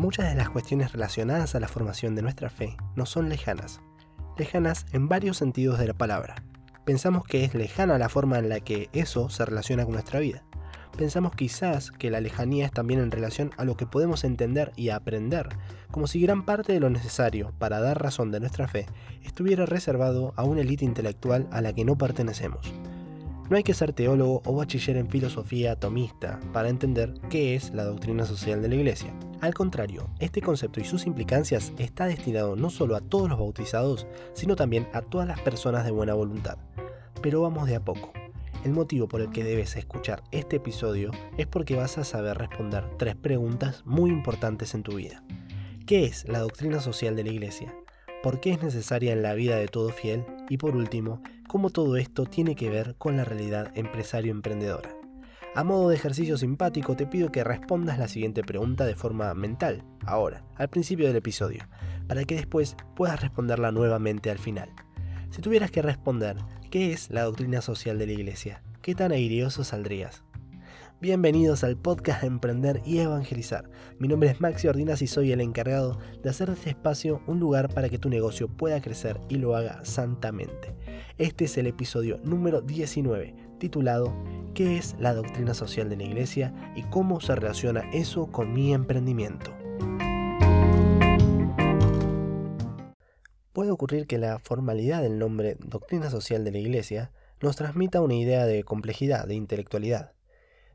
Muchas de las cuestiones relacionadas a la formación de nuestra fe no son lejanas, lejanas en varios sentidos de la palabra. Pensamos que es lejana la forma en la que eso se relaciona con nuestra vida. Pensamos quizás que la lejanía es también en relación a lo que podemos entender y aprender, como si gran parte de lo necesario para dar razón de nuestra fe estuviera reservado a una élite intelectual a la que no pertenecemos. No hay que ser teólogo o bachiller en filosofía atomista para entender qué es la doctrina social de la Iglesia. Al contrario, este concepto y sus implicancias está destinado no solo a todos los bautizados, sino también a todas las personas de buena voluntad. Pero vamos de a poco. El motivo por el que debes escuchar este episodio es porque vas a saber responder tres preguntas muy importantes en tu vida. ¿Qué es la doctrina social de la Iglesia? ¿Por qué es necesaria en la vida de todo fiel? Y por último, cómo todo esto tiene que ver con la realidad empresario-emprendedora. A modo de ejercicio simpático te pido que respondas la siguiente pregunta de forma mental, ahora, al principio del episodio, para que después puedas responderla nuevamente al final. Si tuvieras que responder, ¿qué es la doctrina social de la Iglesia? ¿Qué tan airioso saldrías? Bienvenidos al podcast Emprender y Evangelizar. Mi nombre es Maxi Ordinas y soy el encargado de hacer de este espacio un lugar para que tu negocio pueda crecer y lo haga santamente. Este es el episodio número 19, titulado ¿Qué es la doctrina social de la Iglesia y cómo se relaciona eso con mi emprendimiento? Puede ocurrir que la formalidad del nombre doctrina social de la Iglesia nos transmita una idea de complejidad, de intelectualidad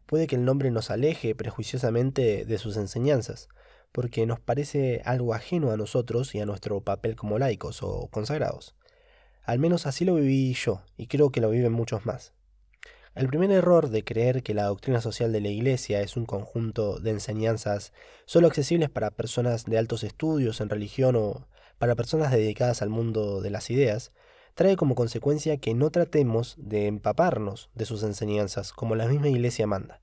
puede que el nombre nos aleje prejuiciosamente de sus enseñanzas, porque nos parece algo ajeno a nosotros y a nuestro papel como laicos o consagrados. Al menos así lo viví yo, y creo que lo viven muchos más. El primer error de creer que la doctrina social de la Iglesia es un conjunto de enseñanzas solo accesibles para personas de altos estudios en religión o para personas dedicadas al mundo de las ideas, trae como consecuencia que no tratemos de empaparnos de sus enseñanzas como la misma Iglesia manda.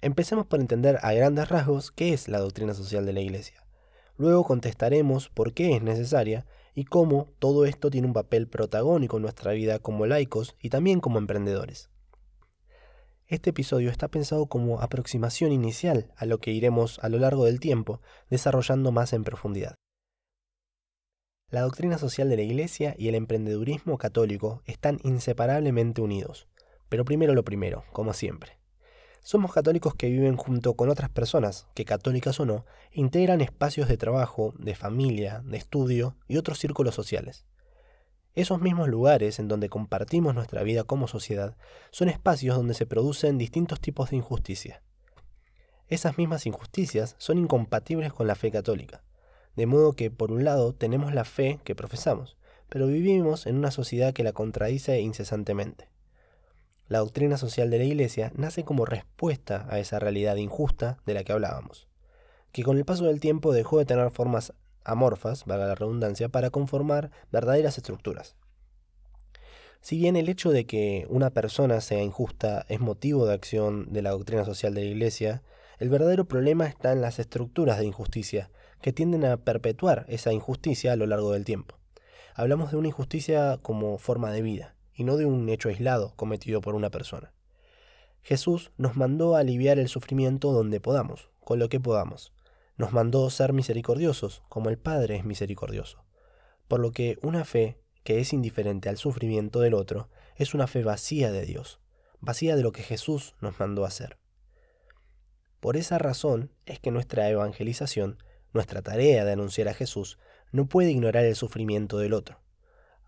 Empecemos por entender a grandes rasgos qué es la doctrina social de la Iglesia. Luego contestaremos por qué es necesaria y cómo todo esto tiene un papel protagónico en nuestra vida como laicos y también como emprendedores. Este episodio está pensado como aproximación inicial a lo que iremos a lo largo del tiempo desarrollando más en profundidad. La doctrina social de la Iglesia y el emprendedurismo católico están inseparablemente unidos. Pero primero lo primero, como siempre. Somos católicos que viven junto con otras personas, que católicas o no, integran espacios de trabajo, de familia, de estudio y otros círculos sociales. Esos mismos lugares en donde compartimos nuestra vida como sociedad son espacios donde se producen distintos tipos de injusticia. Esas mismas injusticias son incompatibles con la fe católica. De modo que, por un lado, tenemos la fe que profesamos, pero vivimos en una sociedad que la contradice incesantemente. La doctrina social de la Iglesia nace como respuesta a esa realidad injusta de la que hablábamos, que con el paso del tiempo dejó de tener formas amorfas, valga la redundancia, para conformar verdaderas estructuras. Si bien el hecho de que una persona sea injusta es motivo de acción de la doctrina social de la Iglesia, el verdadero problema está en las estructuras de injusticia que tienden a perpetuar esa injusticia a lo largo del tiempo. Hablamos de una injusticia como forma de vida, y no de un hecho aislado cometido por una persona. Jesús nos mandó a aliviar el sufrimiento donde podamos, con lo que podamos. Nos mandó ser misericordiosos, como el Padre es misericordioso. Por lo que una fe que es indiferente al sufrimiento del otro es una fe vacía de Dios, vacía de lo que Jesús nos mandó hacer. Por esa razón es que nuestra evangelización nuestra tarea de anunciar a Jesús no puede ignorar el sufrimiento del otro,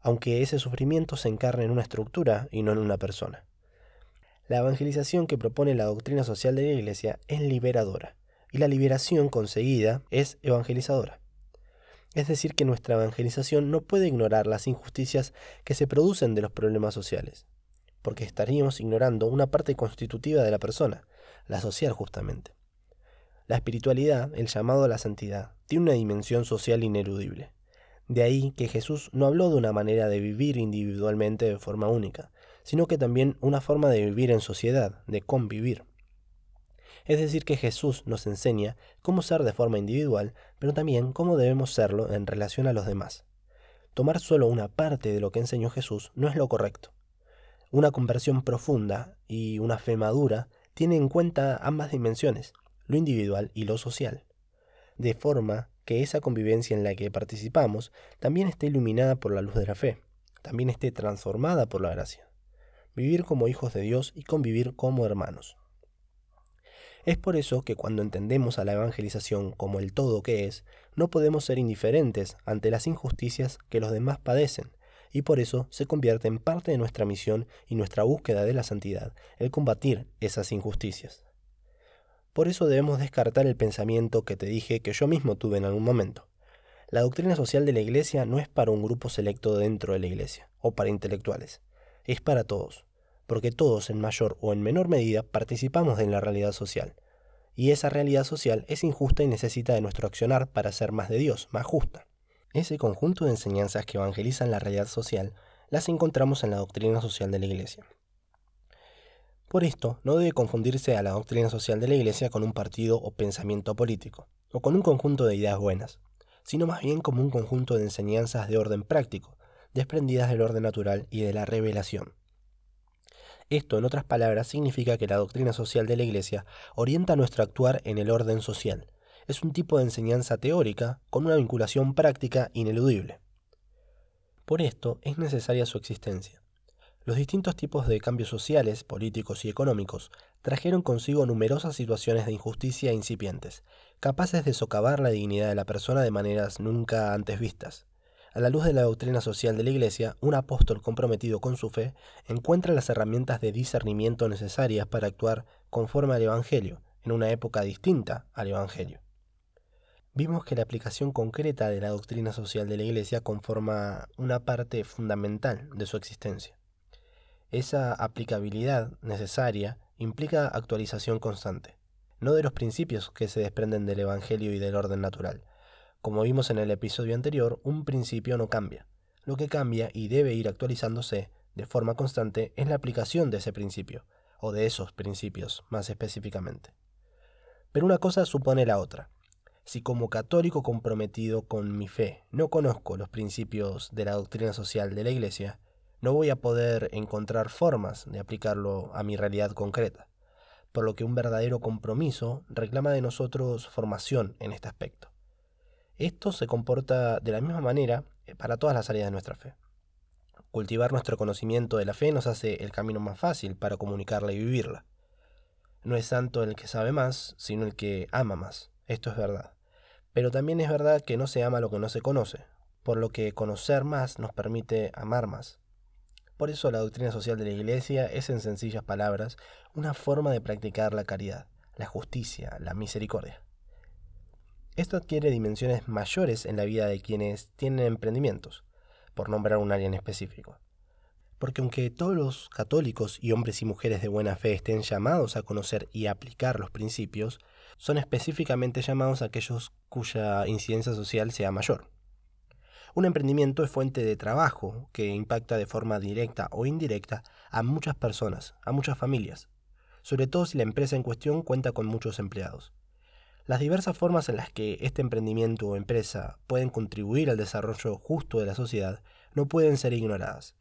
aunque ese sufrimiento se encarne en una estructura y no en una persona. La evangelización que propone la doctrina social de la Iglesia es liberadora, y la liberación conseguida es evangelizadora. Es decir, que nuestra evangelización no puede ignorar las injusticias que se producen de los problemas sociales, porque estaríamos ignorando una parte constitutiva de la persona, la social justamente. La espiritualidad, el llamado a la santidad, tiene una dimensión social ineludible. De ahí que Jesús no habló de una manera de vivir individualmente de forma única, sino que también una forma de vivir en sociedad, de convivir. Es decir, que Jesús nos enseña cómo ser de forma individual, pero también cómo debemos serlo en relación a los demás. Tomar solo una parte de lo que enseñó Jesús no es lo correcto. Una conversión profunda y una fe madura tiene en cuenta ambas dimensiones, lo individual y lo social. de forma que esa convivencia en la que participamos también esté iluminada por la luz de la fe, también esté transformada por la gracia. Vivir como hijos de Dios y convivir como hermanos. Es por eso que cuando entendemos a la evangelización como el todo que es, no podemos ser indiferentes ante las injusticias que los demás padecen, y por eso se convierte en parte de nuestra misión y nuestra búsqueda de la santidad, el combatir esas injusticias. Por eso debemos descartar el pensamiento que te dije que yo mismo tuve en algún momento. La doctrina social de la Iglesia no es para un grupo selecto dentro de la Iglesia, o para intelectuales, es para todos porque todos en mayor o en menor medida participamos de la realidad social. Y esa realidad social es injusta y necesita de nuestro accionar para ser más de Dios, más justa. Ese conjunto de enseñanzas que evangelizan la realidad social las encontramos en la doctrina social de la Iglesia. Por esto, no debe confundirse a la doctrina social de la Iglesia con un partido o pensamiento político, o con un conjunto de ideas buenas, sino más bien como un conjunto de enseñanzas de orden práctico, desprendidas del orden natural y de la revelación. Esto, en otras palabras, significa que la doctrina social de la Iglesia orienta nuestro actuar en el orden social. Es un tipo de enseñanza teórica con una vinculación práctica ineludible. Por esto es necesaria su existencia. Los distintos tipos de cambios sociales, políticos y económicos trajeron consigo numerosas situaciones de injusticia incipientes, capaces de socavar la dignidad de la persona de maneras nunca antes vistas. A la luz de la doctrina social de la Iglesia, un apóstol comprometido con su fe encuentra las herramientas de discernimiento necesarias para actuar conforme al Evangelio, en una época distinta al Evangelio. Vimos que la aplicación concreta de la doctrina social de la Iglesia conforma una parte fundamental de su existencia. Esa aplicabilidad necesaria implica actualización constante, no de los principios que se desprenden del Evangelio y del orden natural, como vimos en el episodio anterior, un principio no cambia. Lo que cambia y debe ir actualizándose de forma constante es la aplicación de ese principio, o de esos principios más específicamente. Pero una cosa supone la otra. Si como católico comprometido con mi fe no conozco los principios de la doctrina social de la Iglesia, no voy a poder encontrar formas de aplicarlo a mi realidad concreta, por lo que un verdadero compromiso reclama de nosotros formación en este aspecto. Esto se comporta de la misma manera eh, para todas las áreas de nuestra fe. Cultivar nuestro conocimiento de la fe nos hace el camino más fácil para comunicarla y vivirla. No es santo el que sabe más, sino el que ama más. Esto es verdad. Pero también es verdad que no se ama lo que no se conoce, por lo que conocer más nos permite amar más. Por eso la doctrina social de la Iglesia es, en sencillas palabras, una forma de practicar la caridad, la justicia, la misericordia. Esto adquiere dimensiones mayores en la vida de quienes tienen emprendimientos, por nombrar un área en específico. Porque aunque todos los católicos y hombres y mujeres de buena fe estén llamados a conocer y aplicar los principios, son específicamente llamados aquellos cuya incidencia social sea mayor. Un emprendimiento es fuente de trabajo que impacta de forma directa o indirecta a muchas personas, a muchas familias, sobre todo si la empresa en cuestión cuenta con muchos empleados. Las diversas formas en las que este emprendimiento o empresa pueden contribuir al desarrollo justo de la sociedad no pueden ser ignoradas.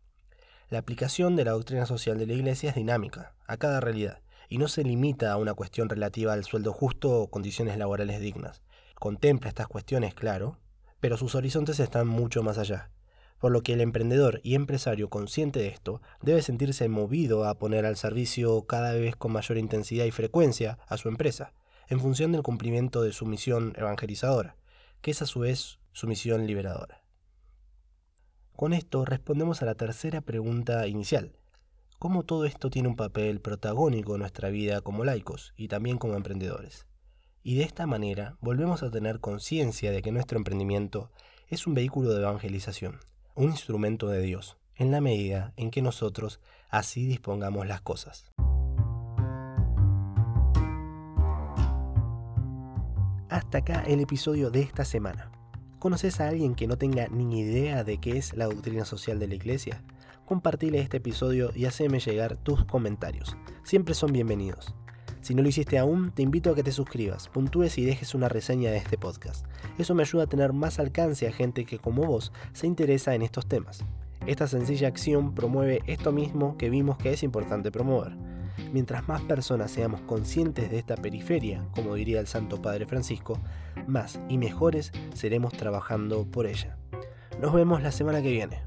La aplicación de la doctrina social de la Iglesia es dinámica, a cada realidad, y no se limita a una cuestión relativa al sueldo justo o condiciones laborales dignas. Contempla estas cuestiones, claro, pero sus horizontes están mucho más allá, por lo que el emprendedor y empresario consciente de esto debe sentirse movido a poner al servicio cada vez con mayor intensidad y frecuencia a su empresa, en función del cumplimiento de su misión evangelizadora, que es a su vez su misión liberadora. Con esto respondemos a la tercera pregunta inicial. ¿Cómo todo esto tiene un papel protagónico en nuestra vida como laicos y también como emprendedores? Y de esta manera volvemos a tener conciencia de que nuestro emprendimiento es un vehículo de evangelización, un instrumento de Dios, en la medida en que nosotros así dispongamos las cosas. Hasta acá el episodio de esta semana. ¿Conoces a alguien que no tenga ni idea de qué es la doctrina social de la Iglesia? Compartile este episodio y haceme llegar tus comentarios. Siempre son bienvenidos. Si no lo hiciste aún, te invito a que te suscribas, puntúes y dejes una reseña de este podcast. Eso me ayuda a tener más alcance a gente que como vos se interesa en estos temas. Esta sencilla acción promueve esto mismo que vimos que es importante promover Mientras más personas seamos conscientes de esta periferia, como diría el Santo Padre Francisco, más y mejores seremos trabajando por ella. Nos vemos la semana que viene.